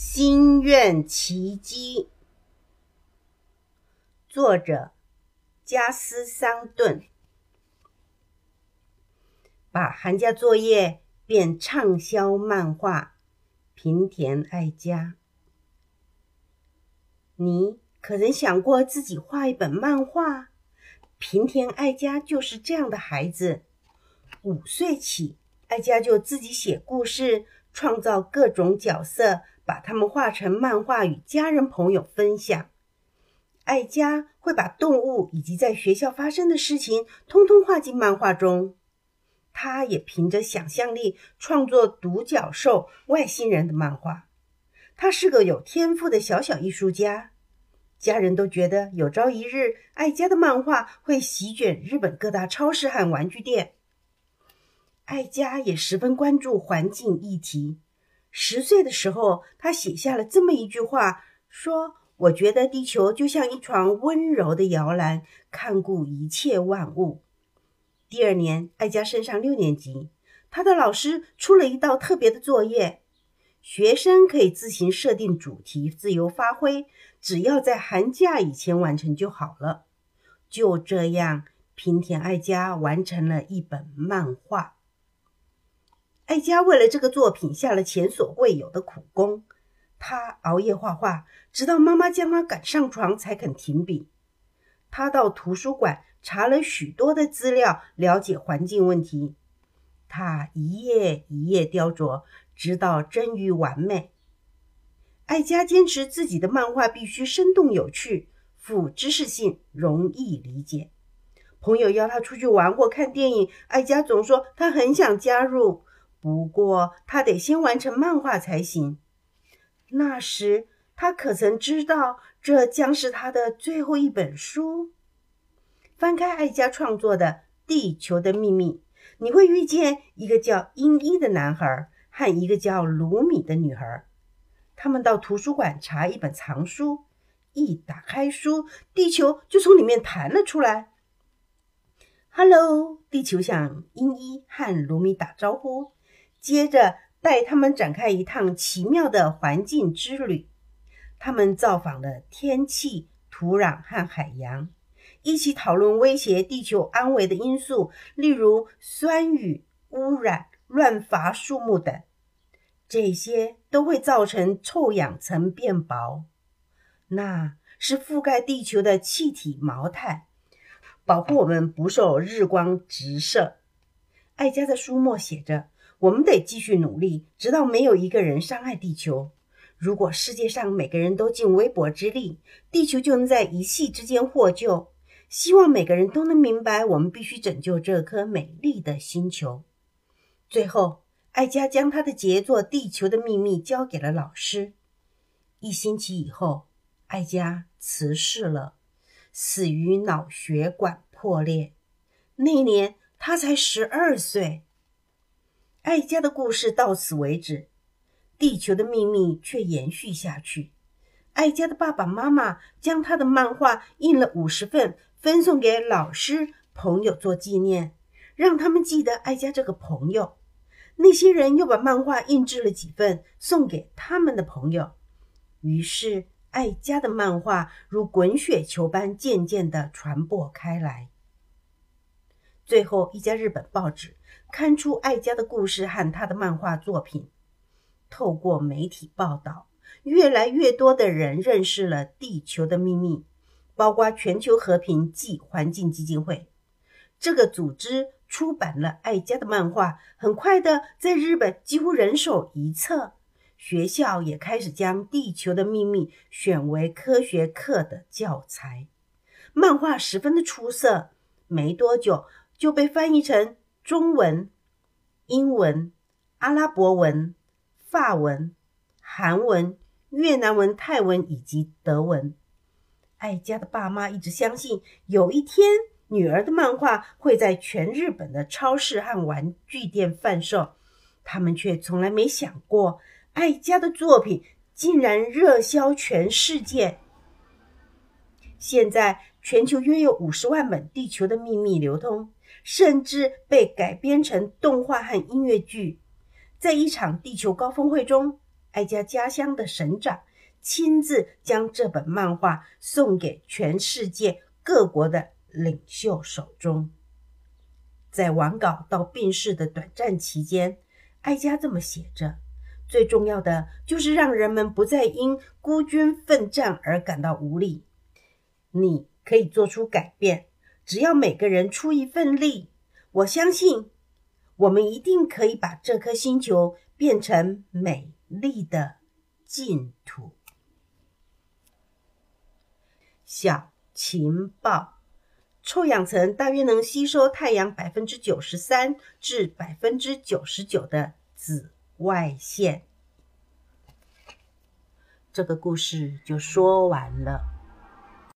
心愿奇迹，作者加斯桑顿。把寒假作业变畅销漫画，平田爱佳。你可曾想过自己画一本漫画？平田爱佳就是这样的孩子。五岁起，爱佳就自己写故事，创造各种角色。把它们画成漫画，与家人朋友分享。爱佳会把动物以及在学校发生的事情，通通画进漫画中。他也凭着想象力创作独角兽、外星人的漫画。他是个有天赋的小小艺术家。家人都觉得有朝一日，爱佳的漫画会席卷日本各大超市和玩具店。爱佳也十分关注环境议题。十岁的时候，他写下了这么一句话：“说我觉得地球就像一床温柔的摇篮，看顾一切万物。”第二年，艾佳升上六年级，他的老师出了一道特别的作业，学生可以自行设定主题，自由发挥，只要在寒假以前完成就好了。就这样，平田爱佳完成了一本漫画。艾佳为了这个作品下了前所未有的苦功，他熬夜画画，直到妈妈将他赶上床才肯停笔。他到图书馆查了许多的资料，了解环境问题。他一页一页雕琢，直到臻于完美。艾佳坚持自己的漫画必须生动有趣、富知识性、容易理解。朋友邀他出去玩或看电影，艾佳总说他很想加入。不过，他得先完成漫画才行。那时，他可曾知道这将是他的最后一本书？翻开艾佳创作的《地球的秘密》，你会遇见一个叫英一的男孩和一个叫卢米的女孩。他们到图书馆查一本藏书，一打开书，地球就从里面弹了出来。“Hello！” 地球向英一和卢米打招呼。接着带他们展开一趟奇妙的环境之旅。他们造访了天气、土壤和海洋，一起讨论威胁地球安危的因素，例如酸雨、污染、乱伐树木等。这些都会造成臭氧层变薄，那是覆盖地球的气体毛毯，保护我们不受日光直射。艾佳的书末写着。我们得继续努力，直到没有一个人伤害地球。如果世界上每个人都尽微薄之力，地球就能在一夕之间获救。希望每个人都能明白，我们必须拯救这颗美丽的星球。最后，艾佳将他的杰作《地球的秘密》交给了老师。一星期以后，艾佳辞世了，死于脑血管破裂。那一年他才十二岁。艾佳的故事到此为止，地球的秘密却延续下去。艾佳的爸爸妈妈将他的漫画印了五十份，分送给老师、朋友做纪念，让他们记得艾佳这个朋友。那些人又把漫画印制了几份，送给他们的朋友。于是，艾佳的漫画如滚雪球般渐渐地传播开来。最后一家日本报纸。刊出爱家的故事和他的漫画作品。透过媒体报道，越来越多的人认识了《地球的秘密》，包括全球和平暨环境基金会。这个组织出版了爱家的漫画，很快的在日本几乎人手一册。学校也开始将《地球的秘密》选为科学课的教材。漫画十分的出色，没多久就被翻译成。中文、英文、阿拉伯文、法文、韩文、越南文、泰文以及德文。艾佳的爸妈一直相信，有一天女儿的漫画会在全日本的超市和玩具店贩售，他们却从来没想过，艾佳的作品竟然热销全世界。现在，全球约有五十万本《地球的秘密》流通。甚至被改编成动画和音乐剧。在一场地球高峰会中，哀家家乡的省长亲自将这本漫画送给全世界各国的领袖手中。在完稿到病逝的短暂期间，哀家这么写着：最重要的就是让人们不再因孤军奋战而感到无力。你可以做出改变，只要每个人出一份力。我相信，我们一定可以把这颗星球变成美丽的净土。小情报：臭氧层大约能吸收太阳百分之九十三至百分之九十九的紫外线。这个故事就说完了。